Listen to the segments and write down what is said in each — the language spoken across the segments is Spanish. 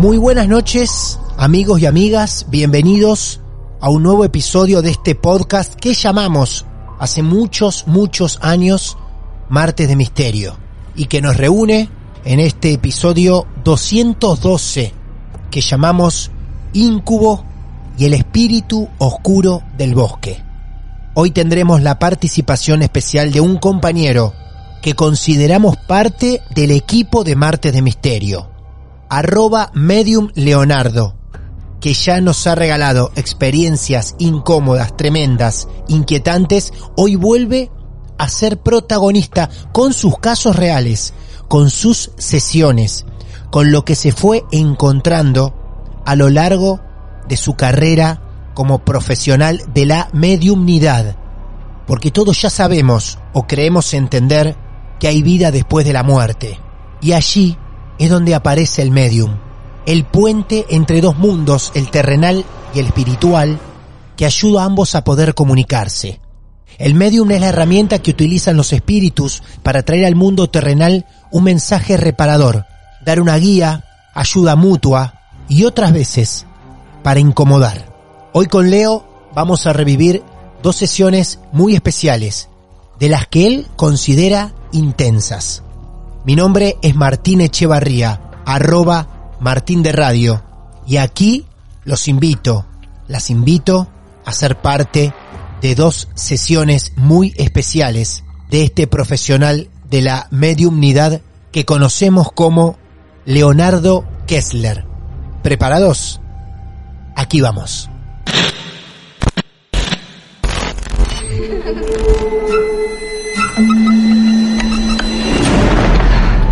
Muy buenas noches, amigos y amigas, bienvenidos a un nuevo episodio de este podcast que llamamos hace muchos, muchos años Martes de Misterio y que nos reúne en este episodio 212 que llamamos Incubo y el espíritu oscuro del bosque. Hoy tendremos la participación especial de un compañero que consideramos parte del equipo de Martes de Misterio arroba medium leonardo, que ya nos ha regalado experiencias incómodas, tremendas, inquietantes, hoy vuelve a ser protagonista con sus casos reales, con sus sesiones, con lo que se fue encontrando a lo largo de su carrera como profesional de la mediumnidad. Porque todos ya sabemos o creemos entender que hay vida después de la muerte. Y allí es donde aparece el medium, el puente entre dos mundos, el terrenal y el espiritual, que ayuda a ambos a poder comunicarse. El medium es la herramienta que utilizan los espíritus para traer al mundo terrenal un mensaje reparador, dar una guía, ayuda mutua y otras veces para incomodar. Hoy con Leo vamos a revivir dos sesiones muy especiales, de las que él considera intensas. Mi nombre es Martín Echevarría, arroba Martín de Radio, y aquí los invito, las invito a ser parte de dos sesiones muy especiales de este profesional de la mediumnidad que conocemos como Leonardo Kessler. ¿Preparados? Aquí vamos.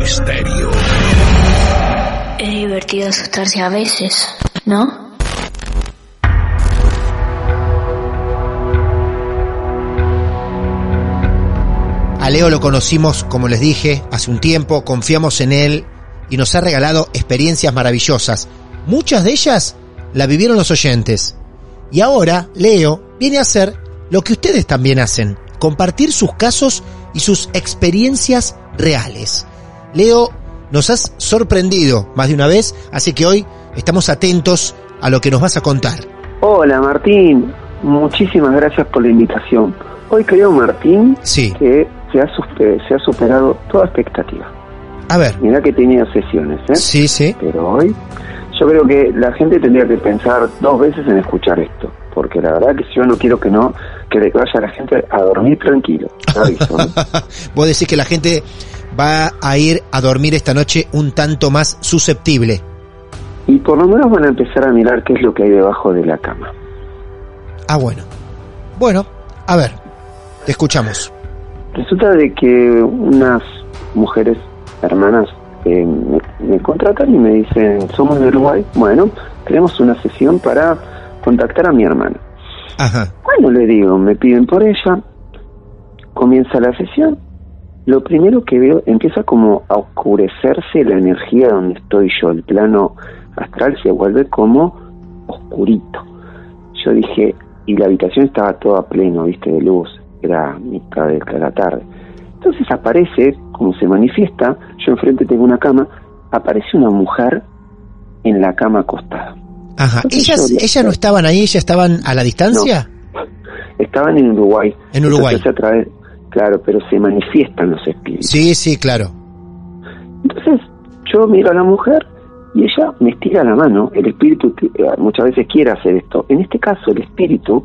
Misterio. Es divertido asustarse a veces, ¿no? A Leo lo conocimos, como les dije, hace un tiempo, confiamos en él y nos ha regalado experiencias maravillosas. Muchas de ellas la vivieron los oyentes. Y ahora Leo viene a hacer lo que ustedes también hacen, compartir sus casos y sus experiencias reales. Leo, nos has sorprendido más de una vez, así que hoy estamos atentos a lo que nos vas a contar. Hola Martín, muchísimas gracias por la invitación. Hoy creo Martín Sí, que se ha, suspe- se ha superado toda expectativa. a ver. Mira que tenido sesiones, ¿eh? Sí, sí. Pero hoy yo creo que la gente tendría que pensar dos veces en escuchar esto, porque la verdad que yo no quiero que no que le vaya la gente a dormir tranquilo. te aviso, ¿no? Vos decís que la gente va a ir a dormir esta noche un tanto más susceptible. y por lo menos van a empezar a mirar qué es lo que hay debajo de la cama. Ah, bueno. Bueno, a ver, te escuchamos. Resulta de que unas mujeres hermanas eh, me, me contratan y me dicen, somos de Uruguay, bueno, tenemos una sesión para contactar a mi hermana. Ajá. Bueno, le digo, me piden por ella, comienza la sesión lo primero que veo empieza como a oscurecerse la energía donde estoy yo, el plano astral se vuelve como oscurito. Yo dije, y la habitación estaba toda pleno, viste, de luz, era mitad de la tarde. Entonces aparece, como se manifiesta, yo enfrente tengo una cama, aparece una mujer en la cama acostada. Ajá. ¿Ellas, ¿Ellas no estaban ahí? ¿Ellas estaban a la distancia? Estaban en Uruguay. En Uruguay. Claro, pero se manifiestan los espíritus. Sí, sí, claro. Entonces yo miro a la mujer y ella me estira la mano. El espíritu eh, muchas veces quiere hacer esto. En este caso el espíritu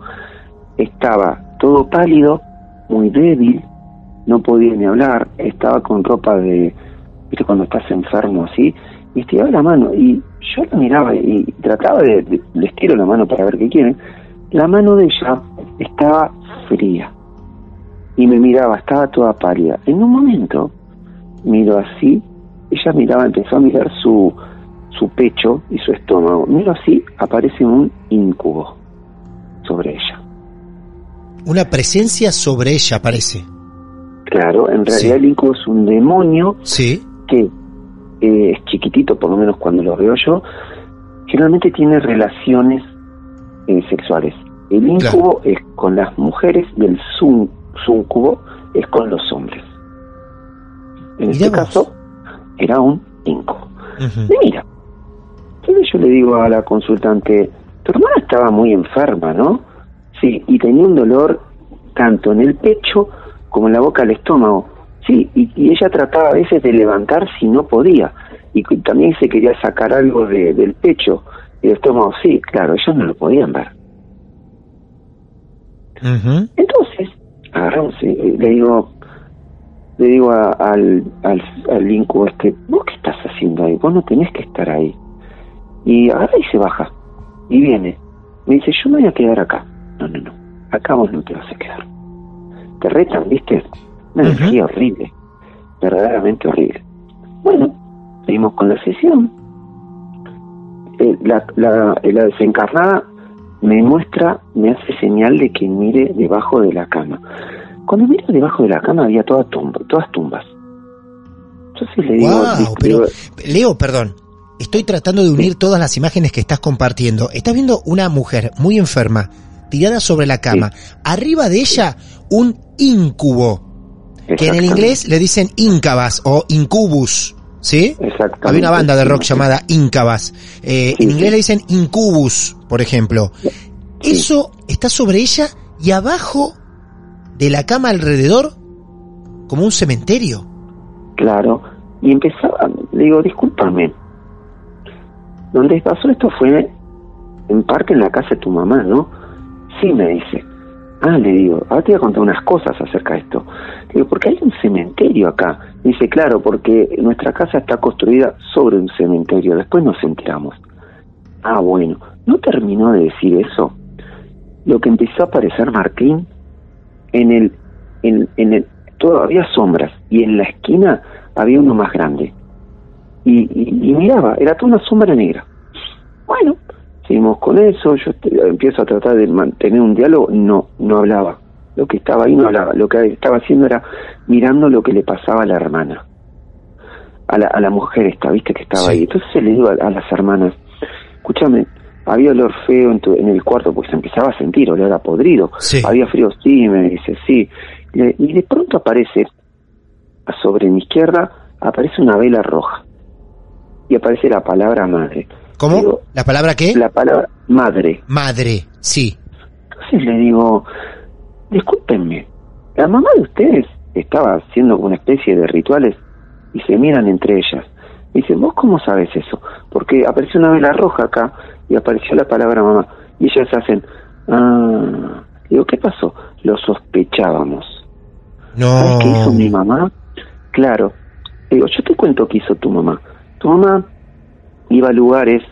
estaba todo pálido, muy débil, no podía ni hablar, estaba con ropa de, viste, cuando estás enfermo así, y estiraba la mano. Y yo la miraba y trataba de, le estiro la mano para ver qué quieren la mano de ella estaba fría y me miraba, estaba toda pálida. En un momento, miro así, ella miraba, empezó a mirar su, su pecho y su estómago. Miro así, aparece un incubo sobre ella. Una presencia sobre ella aparece. Claro, en realidad el incubo es un demonio sí. que eh, es chiquitito, por lo menos cuando lo veo yo, generalmente tiene relaciones eh, sexuales. El incubo es con las mujeres y el suncubo es con los hombres. En este caso, era un incubo. Y mira, entonces yo le digo a la consultante, tu hermana estaba muy enferma, ¿no? Sí, y tenía un dolor tanto en el pecho como en la boca, al estómago. Sí, y, ella trataba a veces de levantar si no podía. Y también se quería sacar algo del pecho y el estómago. Sí, claro, ellos no lo podían ver. Entonces, agarramos, le digo, le digo al, al, al este, ¿vos qué estás haciendo ahí? Vos no tenés que estar ahí. Y agarra y se baja. Y viene. Me dice, yo me voy a quedar acá. No, no, no. Acá vos no te vas a quedar. Te retan, ¿viste? Una energía horrible. Verdaderamente horrible. Bueno, seguimos con la sesión. Eh, la, la, la desencarnada me muestra, me hace señal de que mire debajo de la cama. Cuando miro debajo de la cama había toda tumba, todas tumbas. Entonces le digo, pero, Leo, perdón, estoy tratando de unir todas las imágenes que estás compartiendo. Estás viendo una mujer muy enferma, tirada sobre la cama. Arriba de ella, un incubo, que en el inglés le dicen incabas o incubus. ¿Sí? Había una banda de rock llamada Incabas. Eh, en inglés le dicen Incubus, por ejemplo. Eso está sobre ella y abajo de la cama alrededor, como un cementerio. Claro. Y empezaba, le digo, discúlpame. Donde pasó esto fue en parte en la casa de tu mamá, ¿no? Sí, me dice. Ah, le digo, ahora te voy a contar unas cosas acerca de esto. Le digo, porque hay un cementerio acá. Dice, claro, porque nuestra casa está construida sobre un cementerio. Después nos enteramos. Ah, bueno, no terminó de decir eso. Lo que empezó a aparecer Martín, en el, en, en el, todavía sombras, y en la esquina había uno más grande. Y, y miraba, era toda una sombra negra. Bueno, seguimos con eso, yo empiezo a tratar de mantener un diálogo, no, no hablaba. Lo que estaba ahí no hablaba, lo que estaba haciendo era mirando lo que le pasaba a la hermana, a la, a la mujer esta, viste que estaba ahí. Entonces le digo a, las hermanas, escúchame, había olor feo en, en el cuarto porque se empezaba a sentir olor a podrido. Había frío, sí, me dice, sí. Y de pronto aparece, sobre mi izquierda, aparece una vela roja. Y aparece la palabra madre. ¿Cómo? ¿La palabra qué? La palabra madre. Madre, sí. Entonces le digo, discúlpenme, la mamá de ustedes estaba haciendo una especie de rituales y se miran entre ellas. Y dicen, ¿vos cómo sabes eso? Porque apareció una vela roja acá y apareció la palabra mamá. Y ellas hacen, ah, digo, ¿qué pasó? Lo sospechábamos. No. ¿Sabes qué hizo mi mamá? Claro. Digo, yo te cuento qué hizo tu mamá. Tu mamá iba a lugares,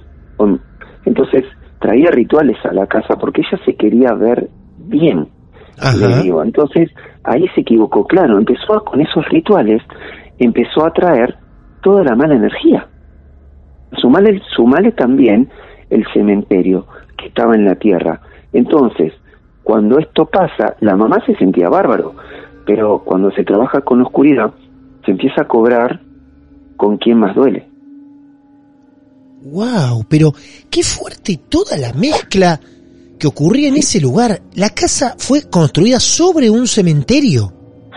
entonces traía rituales a la casa porque ella se quería ver bien. Le digo. Entonces ahí se equivocó, claro, empezó con esos rituales, empezó a traer toda la mala energía. Sumale, sumale también el cementerio que estaba en la tierra. Entonces, cuando esto pasa, la mamá se sentía bárbaro, pero cuando se trabaja con oscuridad, se empieza a cobrar con quien más duele. Wow, pero qué fuerte toda la mezcla que ocurría en ese lugar. La casa fue construida sobre un cementerio.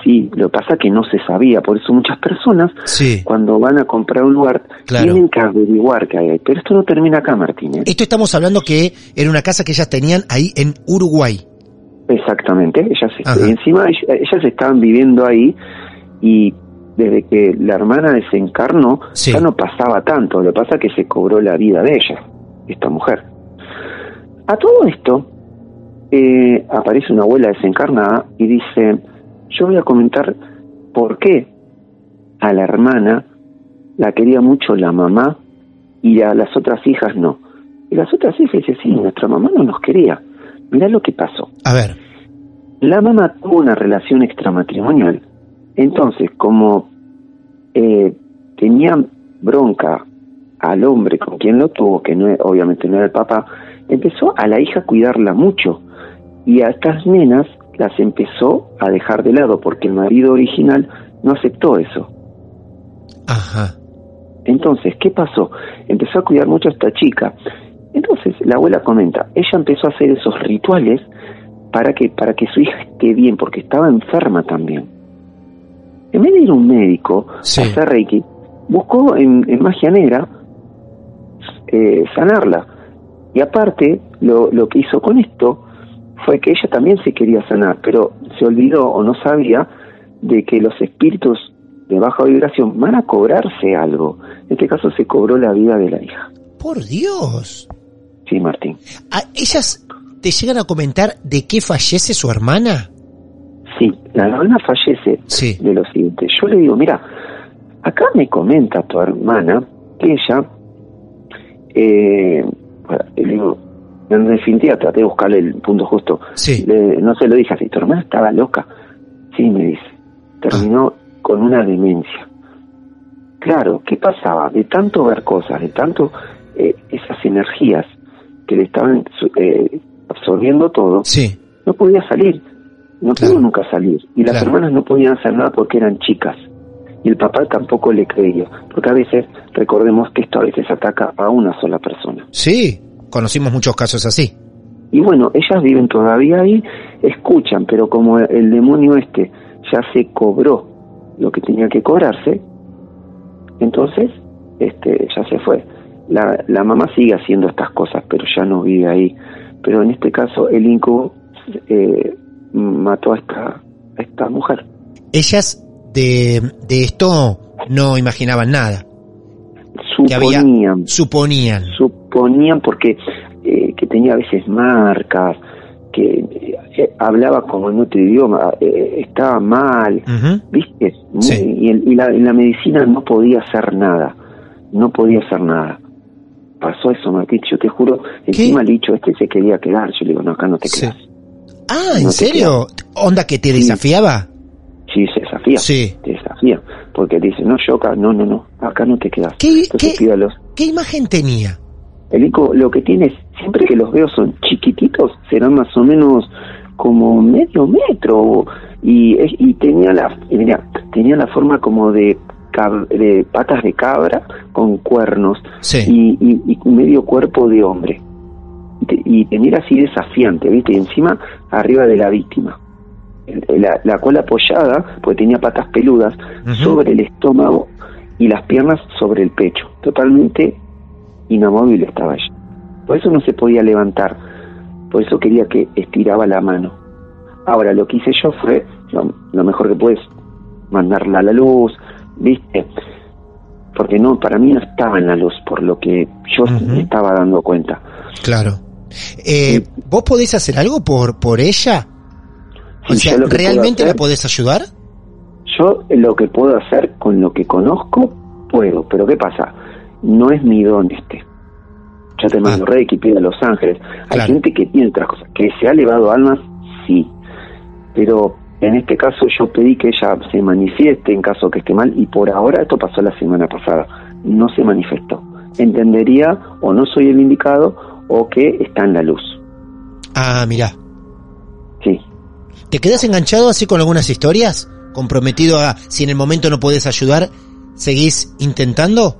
Sí, lo que pasa es que no se sabía, por eso muchas personas Sí. cuando van a comprar un lugar Claro. tienen que averiguar qué hay ahí. Pero esto no termina acá, Martín. ¿eh? Esto estamos hablando que era una casa que ellas tenían ahí en Uruguay. Exactamente, ellas Ajá. y encima ell- ellas estaban viviendo ahí y desde que la hermana desencarnó Sí. ya no pasaba tanto, lo que pasa es que se cobró la vida de ella, esta mujer. A todo esto eh, aparece una abuela desencarnada y dice, yo voy a comentar por qué a la hermana la quería mucho la mamá y a las otras hijas no. Y las otras hijas dicen, sí, nuestra mamá no nos quería. Mirá lo que pasó. A ver, La mamá tuvo una relación extramatrimonial. Entonces, como eh, tenía bronca al hombre con quien lo tuvo, que no, obviamente no era el papá, empezó a la hija a cuidarla mucho. Y a estas nenas las empezó a dejar de lado porque el marido original no aceptó eso. ajá. Entonces, ¿qué pasó? Empezó a cuidar mucho a esta chica. Entonces, la abuela comenta, ella empezó a hacer esos rituales para que, para que su hija esté bien, porque estaba enferma también. En vez de ir a un médico Sí. a hacer Reiki, buscó en, en magia negra eh, sanarla. Y aparte, lo, lo que hizo con esto fue que ella también se quería sanar, pero se olvidó o no sabía de que los espíritus de baja vibración van a cobrarse algo. En este caso se cobró la vida de la hija. Por Dios. Sí, Martín. ¿A ellas te llegan a comentar de qué fallece su hermana? Sí, la hermana fallece Sí. de lo siguiente. Yo le digo, mira, acá me comenta tu hermana que ella, eh, bueno, le digo, en definitiva traté de buscarle el punto justo. Sí. Le- no se lo dije así, tu hermana estaba loca. Sí, me dice, terminó con una demencia. Claro, ¿qué pasaba? De tanto ver cosas, de tanto eh, esas energías que le estaban eh, absorbiendo todo, Sí. no podía salir, no Claro. pudo nunca salir. Y las Claro. hermanas no podían hacer nada porque eran chicas. Y el papá tampoco le creía. Porque a veces, recordemos que esto a veces ataca a una sola persona. Sí. Conocimos muchos casos así. Y bueno, ellas viven todavía ahí, escuchan, pero como el demonio este ya se cobró lo que tenía que cobrarse, entonces este ya se fue. La, la mamá sigue haciendo estas cosas, pero ya no vive ahí. Pero en este caso, el incubo eh, mató a esta, a esta mujer. Ellas de, de esto no imaginaban nada. Que había- Suponían, Suponían. suponían porque eh, que tenía a veces marcas, que eh, hablaba como en otro idioma, eh, estaba mal. ¿viste? Muy- Sí. y, el- y la, y la medicina no podía hacer nada, no podía hacer nada. Pasó eso, Martín, yo te juro, encima el dicho este se quería quedar, yo le digo, no, acá no te Sí. Ah, ¿en serio? ¿Onda que te Sí. desafiaba? Sí, se desafía, Sí. te desafía, porque dice, no, yo acá, no, no, no, acá no te quedas. ¿Qué- Entonces qué- pídalos. ¿Qué imagen tenía? El Ico lo que tiene es, siempre que los veo son chiquititos, serán más o menos como medio metro, y, y tenía la y mira, tenía la forma como de, cab- de patas de cabra con cuernos Sí. y, y- y medio cuerpo de hombre. Y, te- tenía así desafiante, ¿viste? Y encima arriba de la víctima. La, la cola apoyada, porque tenía patas peludas, sobre el estómago y las piernas sobre el pecho. Totalmente inamovible estaba ella. Por eso no se podía levantar. Por eso quería que estiraba la mano. Ahora, lo que hice yo fue, lo, lo mejor que puedes, mandarla a la luz, ¿viste? Porque no, para mí no estaba en la luz, por lo que yo me estaba dando cuenta. Claro. Eh, ¿Vos podés hacer algo por, por ella? O Sí, sea, ¿realmente la hacer- podés ayudar? Yo lo que puedo hacer con lo que conozco, puedo. Pero ¿qué pasa? No es mi don este. Yo te mando Ah. Reiki, pide a Los Ángeles. Hay Claro. gente que tiene otras cosas. Que se ha elevado almas, sí. Pero en este caso yo pedí que ella se manifieste en caso que esté mal. Y por ahora, esto pasó la semana pasada, no se manifestó. Entendería o no soy el indicado o que está en la luz. Ah, mirá. Sí. ¿Te quedas enganchado así con algunas historias? comprometido a, si en el momento no podés ayudar, ¿seguís intentando?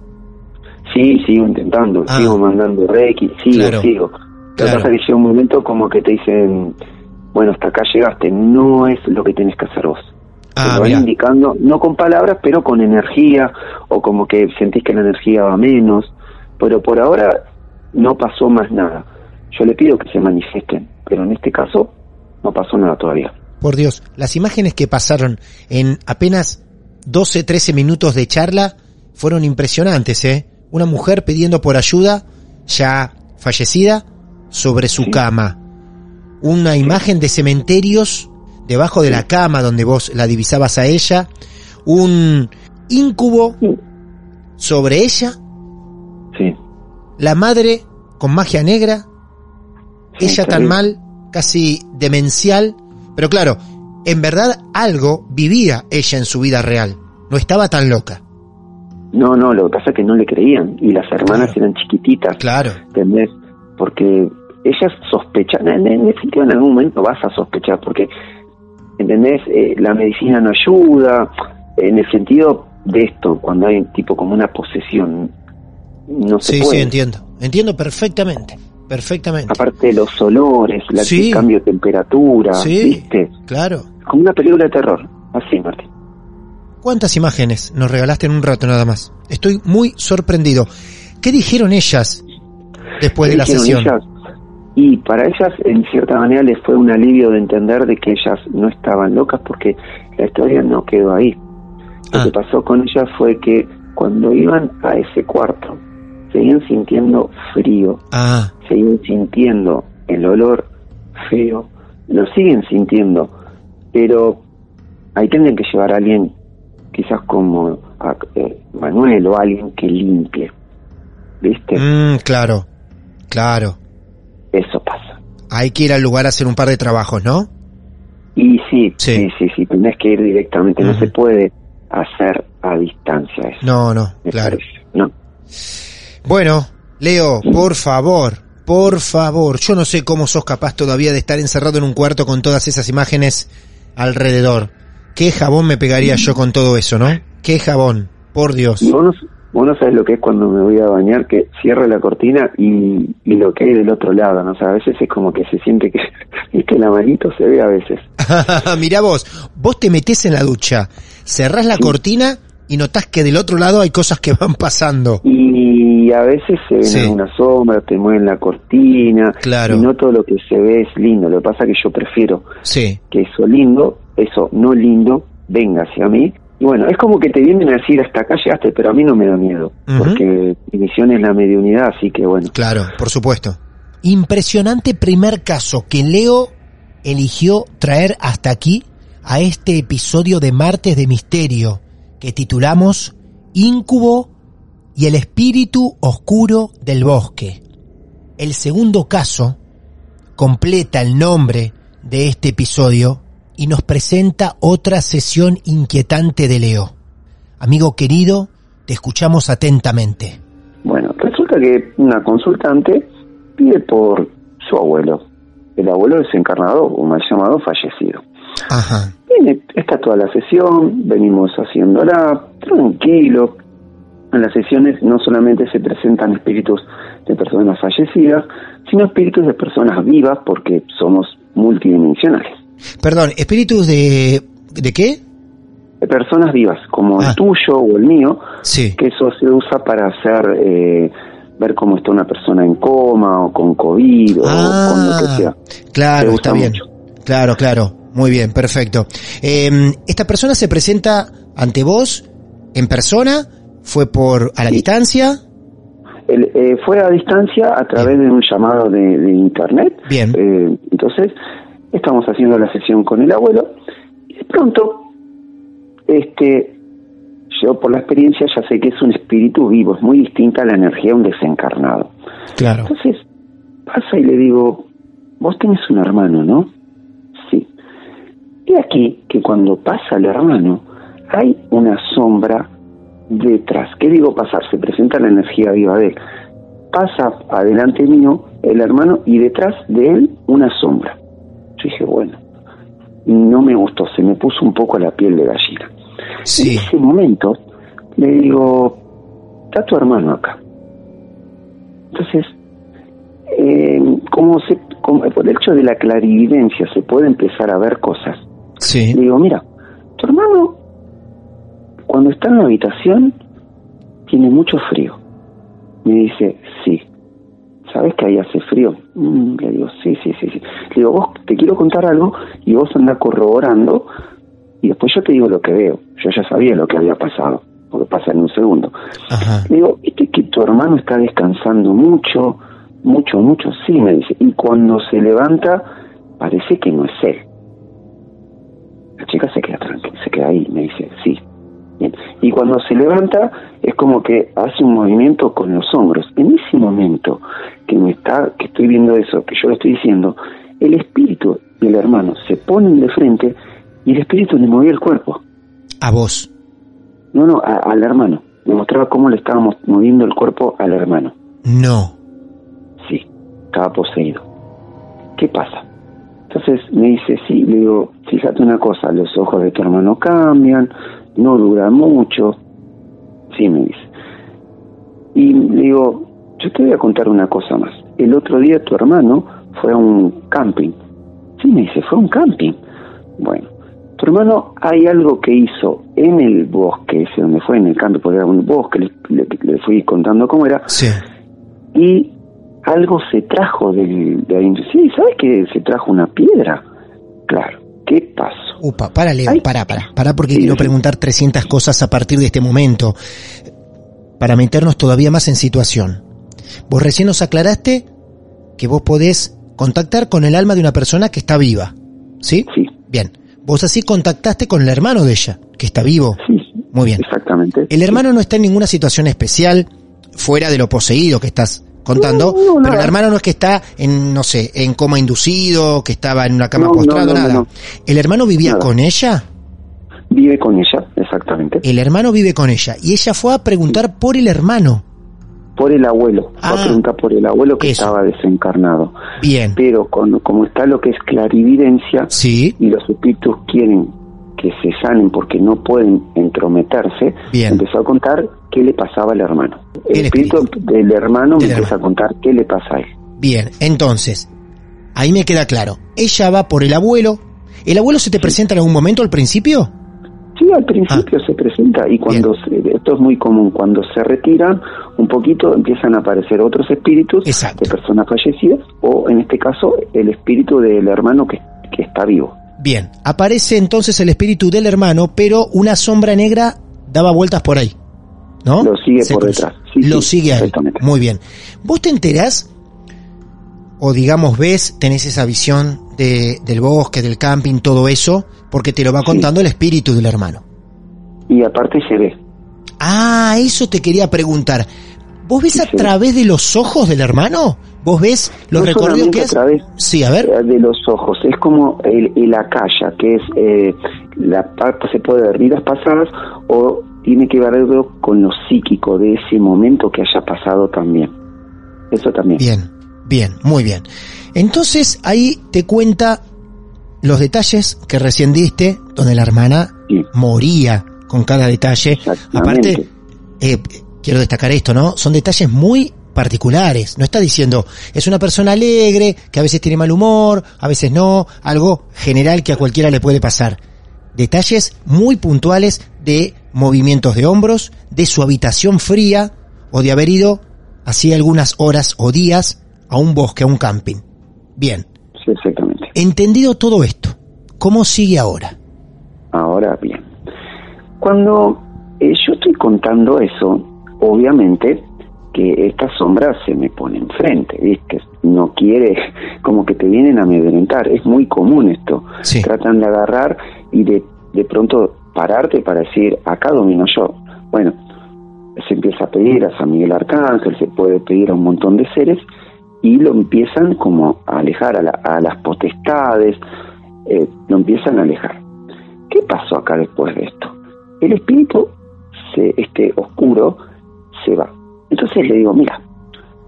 Sí, sigo intentando, Ah. sigo mandando reiki, sigo, Claro, sigo. Lo que claro. pasa es que llega un momento como que te dicen, bueno, hasta acá llegaste, no es lo que tenés que hacer vos. te Ah, lo van indicando, no con palabras, pero con energía, o como que sentís que la energía va menos, pero por ahora no pasó más nada. Yo le pido que se manifiesten, pero en este caso no pasó nada todavía. Por Dios, las imágenes que pasaron en apenas 12, 13 minutos de charla fueron impresionantes, ¿eh? Una mujer pidiendo por ayuda, ya fallecida, sobre su Sí. cama. Una imagen de cementerios debajo de la cama donde vos la divisabas a ella. Un íncubo Sí. sobre ella. La madre con magia negra. Sí, ella tan mal, casi demencial. Pero claro, en verdad algo vivía ella en su vida real. No estaba tan loca. No, no, lo que pasa es que no le creían y las hermanas Claro. eran chiquititas, Claro. ¿entendés? Porque ellas sospechan, en, en definitiva en algún momento vas a sospechar, porque, ¿entendés? Eh, la medicina no ayuda, en el sentido de esto, cuando hay tipo como una posesión, no se Sí, puede. sí, entiendo. Entiendo perfectamente. Perfectamente. Aparte de los olores, la, Sí. el cambio de temperatura, Sí. ¿viste? Claro. Como una película de terror, así, Martín. ¿Cuántas imágenes nos regalaste en un rato nada más? Estoy muy sorprendido. ¿Qué dijeron ellas después de la sesión? ellas? Y para ellas, en cierta manera, les fue un alivio de entender de que ellas no estaban locas porque la historia no quedó ahí. Lo Ah. que pasó con ellas fue que cuando iban a ese cuarto, seguían sintiendo frío, Ah, seguían sintiendo el olor feo, lo siguen sintiendo, pero ahí tendrían que llevar a alguien, quizás como a, eh, Manuel o alguien que limpie. ¿Viste? mm, claro. Claro. Eso pasa. Hay que ir al lugar a hacer un par de trabajos, ¿no? Y sí, Sí. sí, sí, sí, tenés que ir directamente, no se puede hacer a distancia eso. No, no, claro. parece, No. Bueno, Leo, por favor, por favor, yo no sé cómo sos capaz todavía de estar encerrado en un cuarto con todas esas imágenes alrededor. ¿Qué jabón me pegaría yo con todo eso, no? ¿Qué jabón? Por Dios. Vos no, vos no sabes lo que es cuando me voy a bañar, que cierro la cortina y, y lo que hay del otro lado, ¿no? O sea, a veces es como que se siente que, viste, la manito se ve a veces. Mirá vos, vos te metés en la ducha, cerrás la Sí. cortina y notás que del otro lado hay cosas que van pasando. Y a veces se ven Sí. algunas sombras, te mueven la cortina, Claro. y no todo lo que se ve es lindo. Lo que pasa es que yo prefiero Sí, que eso lindo, eso no lindo, venga hacia mí. Y bueno, es como que te vienen a decir hasta acá llegaste, pero a mí no me da miedo, porque mi misión es la mediunidad, así que bueno. claro, por supuesto. Impresionante primer caso que Leo eligió traer hasta aquí a este episodio de Martes de Misterio que titulamos Íncubo y el espíritu oscuro del bosque. El segundo caso completa el nombre de este episodio y nos presenta otra sesión inquietante de Leo. Amigo querido, te escuchamos atentamente. Bueno, resulta que una consultante pide por su abuelo, el abuelo desencarnado o mal llamado fallecido. Ajá. Viene, está toda la sesión, venimos haciéndola tranquilo. En las sesiones no solamente se presentan espíritus de personas fallecidas, sino espíritus de personas vivas porque somos multidimensionales. Perdón, espíritus de... ¿De qué? De personas vivas, como Ah. el tuyo o el mío, Sí. que eso se usa para hacer, eh, ver cómo está una persona en coma o con COVID o con lo que Ah, sea. claro, Se está bien. mucho. Claro, claro. Muy bien, perfecto. Eh, ¿Esta persona se presenta ante vos en persona? ¿Fue por a la Sí. distancia? El, eh, fue a distancia a través de un llamado de, de internet. Bien. Eh, entonces, estamos haciendo la sesión con el abuelo y de pronto, este, yo por la experiencia ya sé que es un espíritu vivo, es muy distinta a la energía de un desencarnado. Claro. Entonces, pasa y le digo, vos tenés un hermano, ¿no? Y aquí que cuando pasa el hermano, hay una sombra detrás. ¿Qué digo pasar? Se presenta la energía viva de él. Pasa adelante mío el hermano y detrás de él una sombra. Yo dije, bueno, no me gustó, se me puso un poco la piel de gallina. Sí. En ese momento le digo, está tu hermano acá. Entonces, eh, como se, como por el hecho de la clarividencia se puede empezar a ver cosas. Sí. Le digo, mira, tu hermano cuando está en la habitación tiene mucho frío. Me dice, sí. ¿Sabes que ahí hace frío? Mm, le digo, sí, sí, sí, sí. Le digo, vos te quiero contar algo y vos andás corroborando y después yo te digo lo que veo. Yo ya sabía lo que había pasado, porque pasa en un segundo. Ajá. Le digo, ¿viste que tu hermano está descansando mucho? Mucho, mucho, sí, me dice. Y cuando se levanta, parece que no es él. La chica se queda tranquila, se queda ahí, me dice, sí. Bien. Y cuando se levanta, es como que hace un movimiento con los hombros. En ese momento que me está, que estoy viendo eso, que yo le estoy diciendo, el espíritu del hermano se ponen de frente y el espíritu le movía el cuerpo. A vos. No, no, a- al hermano. Me mostraba cómo le estábamos moviendo el cuerpo al hermano. No. Sí, estaba poseído. ¿Qué pasa? Entonces me dice, sí, le digo, fíjate una cosa, los ojos de tu hermano cambian, no dura mucho. Sí, me dice. Y le digo, yo te voy a contar una cosa más. El otro día tu hermano fue a un camping. Sí, me dice, fue a un camping. Bueno, tu hermano hay algo que hizo en el bosque, ese donde fue, en el camping, porque era un bosque, le, le- le fui contando cómo era, Sí. y algo se trajo de ahí. Sí, ¿sabes que se trajo una piedra? Claro, ¿qué pasó? Upa, para, Leo, Ay. para, para. Para porque Sí, quiero sí. preguntar 300 cosas a partir de este momento. Para meternos todavía más en situación. Vos recién nos aclaraste que vos podés contactar con el alma de una persona que está viva. ¿Sí? Sí, Bien. Vos así contactaste con el hermano de ella, que está vivo. sí, sí, Muy bien. exactamente. El hermano no está en ninguna situación especial fuera de lo poseído que estás contando, No, no, pero el hermano no es que está en, no sé, en coma inducido, que estaba en una cama postrado, nada. ¿El hermano vivía Nada. con ella? Vive con ella, exactamente. El hermano vive con ella y ella fue a preguntar por el hermano. Por el abuelo. Fue Ah. a preguntar por el abuelo que Eso. estaba desencarnado. Bien. Pero con, como está lo que es clarividencia Sí, y los espíritus quieren que se sanen porque no pueden entrometerse, Bien. empezó a contar qué le pasaba al hermano. El, El espíritu, espíritu. del hermano Del me empieza a contar qué le pasa a él. bien. Entonces, ahí me queda claro. Ella va por el abuelo. ¿El abuelo se te presenta en algún momento al principio? Sí, al principio se presenta y cuando se- esto es muy común, cuando se retiran un poquito empiezan a aparecer otros espíritus Exacto. de personas fallecidas o en este caso el espíritu del hermano que, que está vivo. Bien. Aparece entonces el espíritu del hermano, pero una sombra negra daba vueltas por ahí. ¿No? Lo sigue Se por cruzó. detrás. Sí, Lo sí, sigue a él. exactamente. Muy bien. ¿Vos te enterás? O digamos, ves, tenés esa visión de, del bosque, del camping, todo eso, porque te lo va Sí. contando el espíritu del hermano. Y aparte se ve. Ah, eso te quería preguntar. ¿Vos ves a través de los ojos del hermano? ¿Vos ves los No recorridos que a es? través Sí, a ver. eh, de los ojos, es como el, el acaya, que es eh, la parte, se puede ver vidas pasadas o tiene que ver algo con lo psíquico de ese momento que haya pasado también. Eso también. Bien, bien, muy bien. Entonces ahí te cuenta los detalles que recién diste, donde la hermana Sí. moría con cada detalle. Aparte, eh, quiero destacar esto, ¿no? Son detalles muy particulares. No está diciendo, es una persona alegre, que a veces tiene mal humor, a veces no, algo general que a cualquiera le puede pasar. Detalles muy puntuales de movimientos de hombros, de su habitación fría o de haber ido hacía algunas horas o días a un bosque, a un camping. Bien, Sí, exactamente. entendido todo esto, ¿cómo sigue ahora? Ahora bien, cuando eh, yo estoy contando eso, obviamente que esta sombra se me pone enfrente, ¿viste? No quiere, como que te vienen a amedrentar, es muy común esto. Sí. Tratan de agarrar y de, de pronto pararte para decir, acá domino yo. Bueno, se empieza a pedir a San Miguel Arcángel, se puede pedir a un montón de seres y lo empiezan como a alejar a, la- a las potestades, eh, lo empiezan a alejar. ¿Qué pasó acá después de esto? El espíritu, se, este oscuro, se va. Entonces le digo, mira,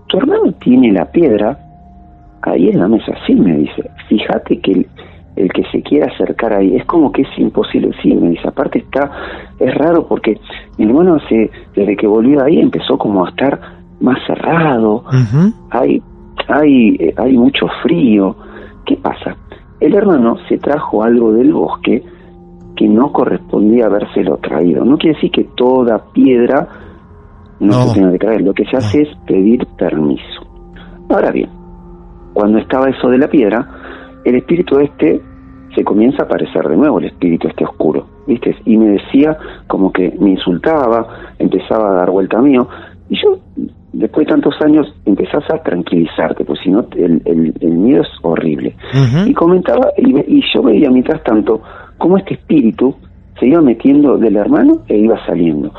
tu hermano tiene la piedra ahí en la mesa. Sí, me dice, fíjate que el, el que se quiera acercar ahí. Es como que es imposible. Sí, me dice, aparte está, es raro porque mi hermano hace, desde que volvió ahí empezó como a estar más cerrado, hay, hay, eh, hay mucho frío. ¿Qué pasa? El hermano se trajo algo del bosque que no correspondía habérselo traído. No quiere decir que toda piedra no, se tenga que traer. Lo que se hace es pedir permiso. Ahora bien, cuando estaba eso de la piedra, el espíritu este se comienza a aparecer de nuevo, el espíritu este oscuro, ¿viste? Y me decía como que me insultaba, empezaba a dar vuelta a mío, y yo después de tantos años empezás a tranquilizarte, pues si no el, el, miedo es horrible. Y comentaba, y, yo veía mientras tanto cómo este espíritu se iba metiendo del hermano e iba saliendo.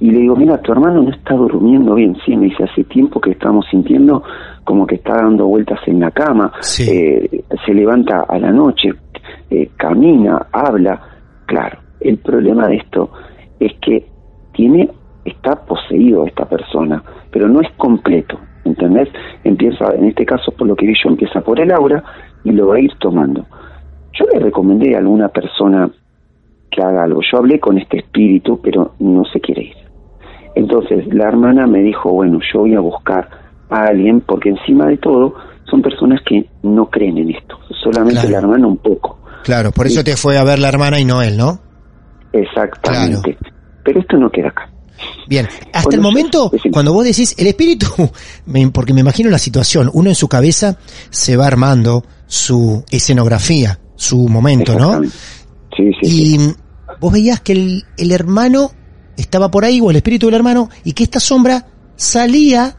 Y le digo, mira, tu hermano no está durmiendo bien. Sí, me dice, hace tiempo que estamos sintiendo como que está dando vueltas en la cama, eh, se levanta a la noche, eh, camina, habla. Claro, el problema de esto es que tiene está poseído esta persona, pero no es completo, ¿entendés? Empieza, en este caso, por lo que vi yo, empieza por el aura y lo va a ir tomando. Yo le recomendé a alguna persona que haga algo. Yo hablé con este espíritu, pero no se quiere ir. Entonces la hermana me dijo, bueno, yo voy a buscar a alguien, porque encima de todo son personas que no creen en esto, solamente la hermana un poco. Claro, por eso te fue a ver la hermana y no él, ¿no? Exactamente. Pero esto no queda acá. Bien, hasta el momento, cuando vos decís el espíritu, porque me imagino la situación, uno en su cabeza se va armando su escenografía, su momento, ¿no? Sí, sí. Y vos veías que el, el hermano estaba por ahí, o el espíritu del hermano, y que esta sombra salía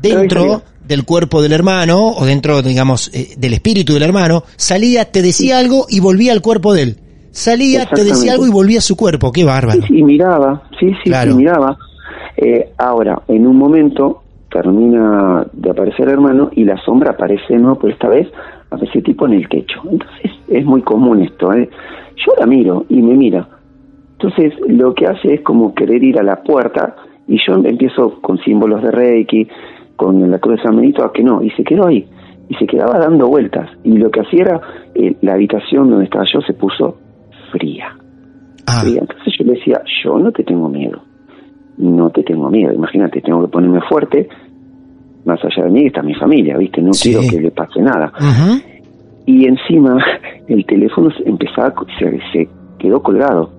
dentro del cuerpo del hermano, o dentro, digamos, eh, del espíritu del hermano, salía, te decía algo y volvía al cuerpo de él salía, te decía algo y volvía a su cuerpo, qué bárbaro. Sí miraba, sí, sí, miraba. Eh, ahora, en un momento termina de aparecer el hermano y la sombra aparece no, pero esta vez aparece tipo en el techo. Entonces es muy común esto. ¿eh? Yo la miro y me mira. Entonces lo que hace es como querer ir a la puerta y yo empiezo con símbolos de Reiki, con la cruz de San Benito, a que no, y se quedó ahí. Y se quedaba dando vueltas. Y lo que hacía era, eh, la habitación donde estaba yo se puso fría. Ah. Entonces yo le decía, yo no te tengo miedo. No te tengo miedo. Imagínate, tengo que ponerme fuerte. Más allá de mí está mi familia, ¿viste? No quiero que le pase nada. Y encima el teléfono empezaba, se, se quedó colgado.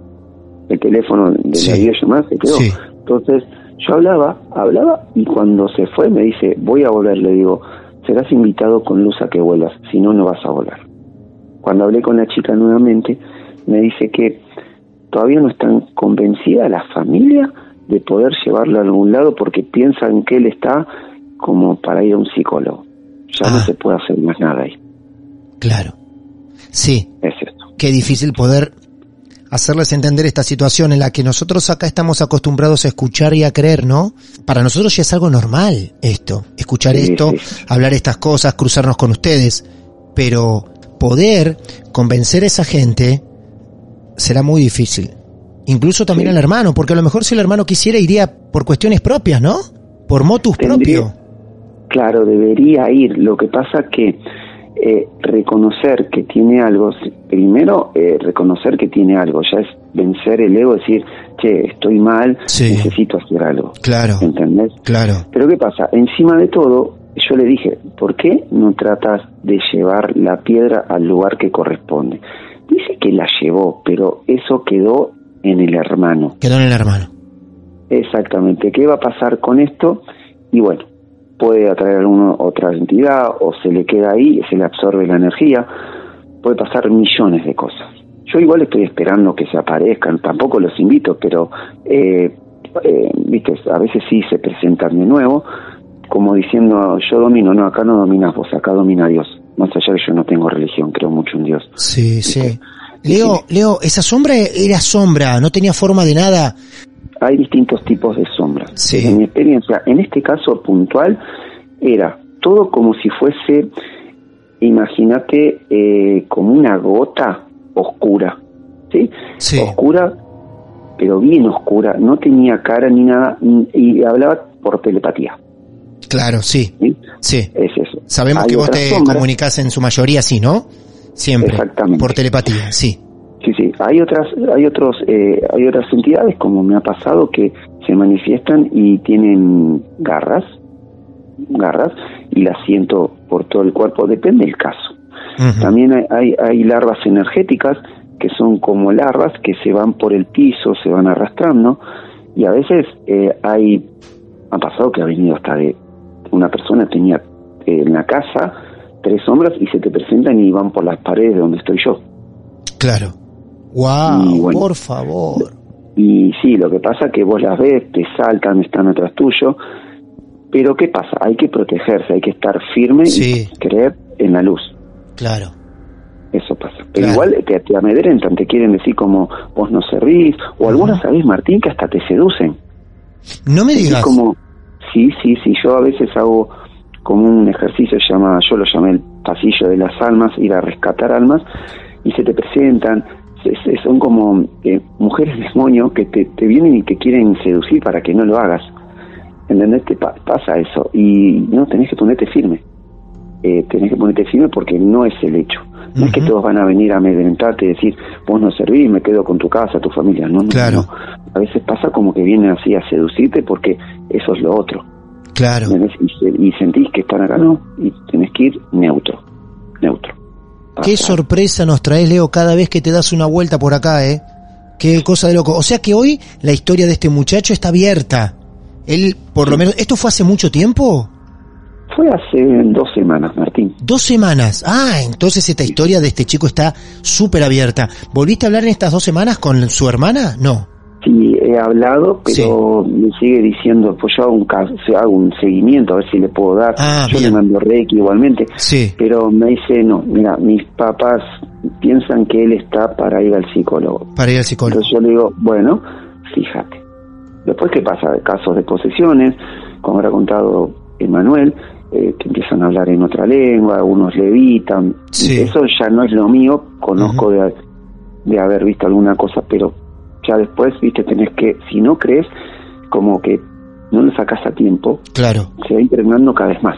El teléfono de la videollamada se quedó. Entonces yo hablaba, hablaba y cuando se fue me dice, voy a volver, le digo, serás invitado con luz a que vuelas, si no, no vas a volar. Cuando hablé con la chica nuevamente, me dice que todavía no están convencida la familia de poder llevarlo a algún lado porque piensan que él está como para ir a un psicólogo. Ya no ah. se puede hacer más nada ahí. Claro. Sí. Es esto. Qué difícil poder hacerles entender esta situación en la que nosotros acá estamos acostumbrados a escuchar y a creer, ¿no? Para nosotros ya es algo normal esto, escuchar esto, hablar estas cosas, cruzarnos con ustedes, pero poder convencer a esa gente será muy difícil. Incluso también al hermano, porque a lo mejor si el hermano quisiera iría por cuestiones propias, ¿no? Por motus propio. Claro, debería ir. Lo que pasa que eh, reconocer que tiene algo, primero eh, reconocer que tiene algo, ya es vencer el ego, decir, che, estoy mal, necesito hacer algo. Claro. ¿Entendés? Claro. Pero ¿qué pasa? Encima de todo, yo le dije, ¿por qué no tratas de llevar la piedra al lugar que corresponde? Dice que la llevó, pero eso quedó en el hermano. Quedó en el hermano. Exactamente. ¿Qué va a pasar con esto? Y bueno, puede atraer alguna otra entidad o se le queda ahí, se le absorbe la energía. Puede pasar millones de cosas. Yo igual estoy esperando que se aparezcan, tampoco los invito, pero eh, eh, viste, a veces sí se presentan de nuevo, como diciendo yo domino, no, acá no dominas vos, acá domina Dios más allá de que yo no tengo religión, creo mucho en Dios. Sí, sí. Leo, Leo, esa sombra era sombra, no tenía forma de nada. Hay distintos tipos de sombras. Sí. En mi experiencia, en este caso puntual, era todo como si fuese, imagínate, eh, como una gota oscura, ¿sí? Sí. Oscura, pero bien oscura, no tenía cara ni nada, y hablaba por telepatía. Claro, sí. Sí. sí. Es eso. Sabemos que vos te comunicás en su mayoría así, ¿no? siempre. Exactamente. Por telepatía, sí. Sí, sí. Hay otras, hay otros, eh, hay otras entidades, como me ha pasado, que se manifiestan y tienen garras, garras, y las siento por todo el cuerpo. Depende del caso. También hay, hay, hay larvas energéticas que son como larvas que se van por el piso, se van arrastrando, y a veces eh, hay, ha pasado que ha venido hasta de una persona tenía eh, en la casa tres sombras y se te presentan y van por las paredes de donde estoy yo. Claro. Wow, bueno, por favor. Y sí, lo que pasa es que vos las ves, te saltan, están atrás tuyo. Pero ¿qué pasa? Hay que protegerse, hay que estar firme Sí. y creer en la luz. Claro. Eso pasa. Pero Claro. igual te, te amedrentan, te quieren decir como vos no servís. O algunas, ¿sabés, Martín, que hasta te seducen? No me digas. como, sí, sí, sí, yo a veces hago como un ejercicio, se llama, yo lo llamé el pasillo de las almas, ir a rescatar almas, y se te presentan, son como eh, mujeres demonio que te, te vienen y te quieren seducir para que no lo hagas. ¿Entendés? Te pa- pasa eso, y no, tenés que ponerte firme. Eh, tenés que ponerte firme porque no es el hecho. No es que todos van a venir a amedrentarte y decir, vos no servís, me quedo con tu casa, tu familia. No, no, Claro. no. A veces pasa como que vienen así a seducirte porque eso es lo otro. Claro. y sentís que están acá, no. Y tenés que ir neutro. Neutro. Qué sorpresa nos traes, Leo, cada vez que te das una vuelta por acá, ¿eh? Qué cosa de loco. O sea que hoy la historia de este muchacho está abierta. Él, por lo menos, ¿esto fue hace mucho tiempo? Fue hace dos semanas, Martín. Dos semanas. Ah, entonces esta historia de este chico está súper abierta. ¿Volviste a hablar en estas dos semanas con su hermana? No. Sí, he hablado, pero me sigue diciendo, pues yo hago un, caso, hago un seguimiento, a ver si le puedo dar. Ah, yo bien. le mando Reiki igualmente. Sí. Pero me dice, no, mira, mis papás piensan que él está para ir al psicólogo. Para ir al psicólogo. Entonces yo le digo, bueno, fíjate. Después, ¿qué pasa? Casos de posesiones, como habrá contado Emanuel, eh, que empiezan a hablar en otra lengua, unos levitan. Sí. Eso ya no es lo mío, conozco de, de haber visto alguna cosa, pero ya después, viste, tenés que, si no crees, como que no lo sacas a tiempo, Claro. se va impregnando cada vez más.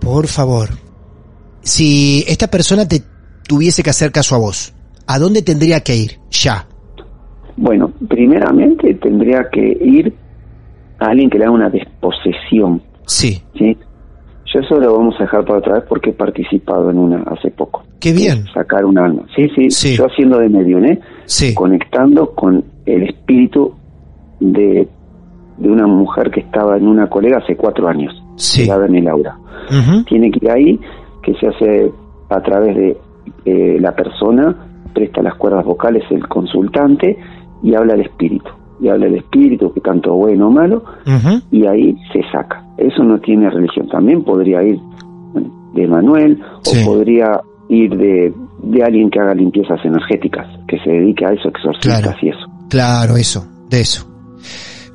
Por favor. Si esta persona te tuviese que hacer caso a vos, ¿a dónde tendría que ir? Ya. Bueno, primeramente tendría que ir a alguien que le haga una desposesión. Sí. ¿sí? Yo eso lo vamos a dejar para otra vez porque he participado en una hace poco. Qué bien. Sacar un alma. Sí, sí, Sí. yo haciendo de medium, ¿eh? Sí. Conectando con el espíritu de, de una mujer que estaba en una colega hace cuatro años. Sí. Pegada en el aura. Tiene que ir ahí, que se hace a través de eh, la persona, presta las cuerdas vocales el consultante y habla el espíritu. Y habla el espíritu, que tanto bueno o malo, y ahí se saca. Eso no tiene religión. También podría ir de Manuel Sí. o podría ir de, de alguien que haga limpiezas energéticas, que se dedique a eso, exorcistas Claro. y eso. Claro, eso, de eso.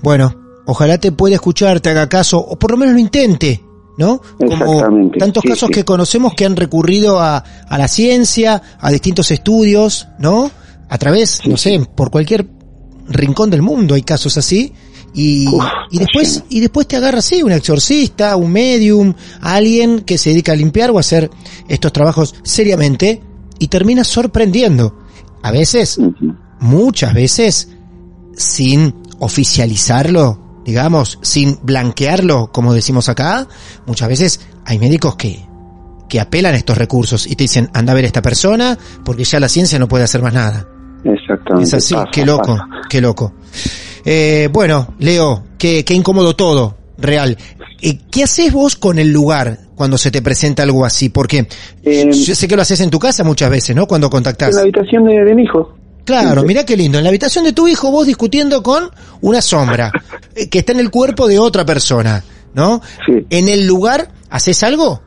Bueno, ojalá te pueda escuchar, te haga caso, o por lo menos lo intente, ¿no? Como Exactamente, tantos sí, casos sí. que conocemos que han recurrido a, a la ciencia, a distintos estudios, ¿no? A través, no sé, por cualquier rincón del mundo hay casos así. Y, Uf, y después, y después te agarra así un exorcista, un medium, alguien que se dedica a limpiar o a hacer estos trabajos seriamente y termina sorprendiendo. A veces. Muchas veces sin oficializarlo, digamos, sin blanquearlo, como decimos acá, muchas veces hay médicos que, que apelan a estos recursos y te dicen, anda a ver a esta persona porque ya la ciencia no puede hacer más nada. Exactamente. Es así, pasa, qué loco, pasa. qué loco. Eh, bueno, Leo, qué, qué incómodo todo, real. Eh, ¿Qué haces vos con el lugar cuando se te presenta algo así? Porque Eh, yo sé que lo haces en tu casa muchas veces, ¿no? Cuando En contactás. la habitación de, de mi hijo. Claro, mirá qué lindo. En la habitación de tu hijo vos discutiendo con una sombra eh, que está en el cuerpo de otra persona, ¿no? Sí. En el lugar, ¿haces algo?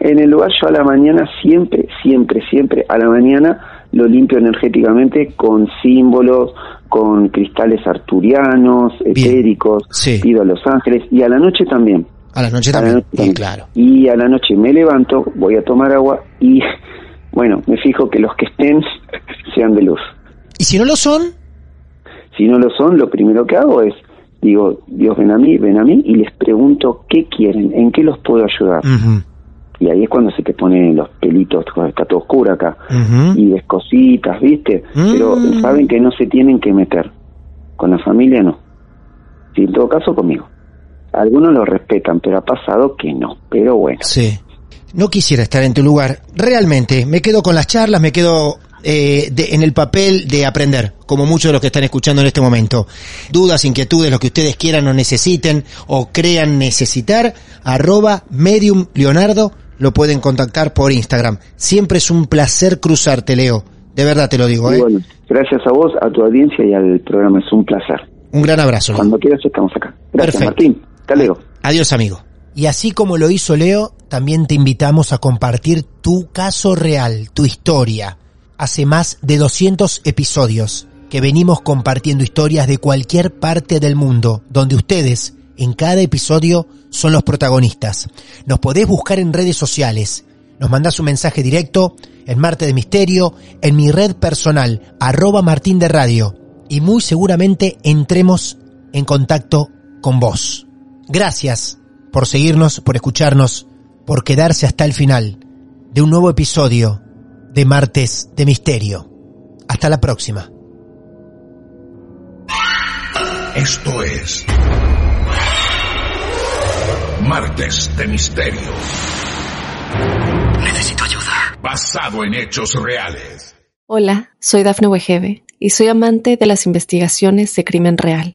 En el lugar yo a la mañana siempre, siempre, siempre a la mañana lo limpio energéticamente con símbolos, con cristales arturianos, etéricos, Sí. pido a los ángeles y a la noche también. A la noche A la también. noche también. claro. Y a la noche me levanto, voy a tomar agua y bueno, me fijo que los que estén sean de luz. ¿Y si no lo son? Si no lo son, lo primero que hago es, digo, Dios ven a mí, ven a mí y les pregunto qué quieren, en qué los puedo ayudar. Y ahí es cuando se te ponen los pelitos, está todo oscuro acá. Y ves cositas, ¿viste? Pero Mm. saben que no se tienen que meter. Con la familia no. Sí, en todo caso conmigo. Algunos lo respetan, pero ha pasado que no. Pero bueno. Sí. No quisiera estar en tu lugar. Realmente, me quedo con las charlas, me quedo eh, de- en el papel de aprender, como muchos de los que están escuchando en este momento. Dudas, inquietudes, lo que ustedes quieran o necesiten o crean necesitar, arroba medium leonardo, lo pueden contactar por Instagram. Siempre es un placer cruzarte, Leo. De verdad te lo digo, ¿eh? bueno, gracias a vos, a tu audiencia y al programa. Es un placer. Un gran abrazo. Leo. Cuando quieras estamos acá. Gracias, Perfecto. Martín. Hasta luego. Adiós, amigo. Y así como lo hizo Leo, también te invitamos a compartir tu caso real, tu historia. Hace más de 200 episodios que venimos compartiendo historias de cualquier parte del mundo, donde ustedes, en cada episodio, son los protagonistas. Nos podés buscar en redes sociales. Nos mandás un mensaje directo en Marte de Misterio, en mi red personal, arroba Martín de Radio. Y muy seguramente entremos en contacto con vos. Gracias por seguirnos, por escucharnos, por quedarse hasta el final de un nuevo episodio de Martes de Misterio. Hasta la próxima. Esto es Martes de Misterio. Necesito ayuda. Basado en hechos reales. Hola, soy Dafne Wegebe y soy amante de las investigaciones de crimen real.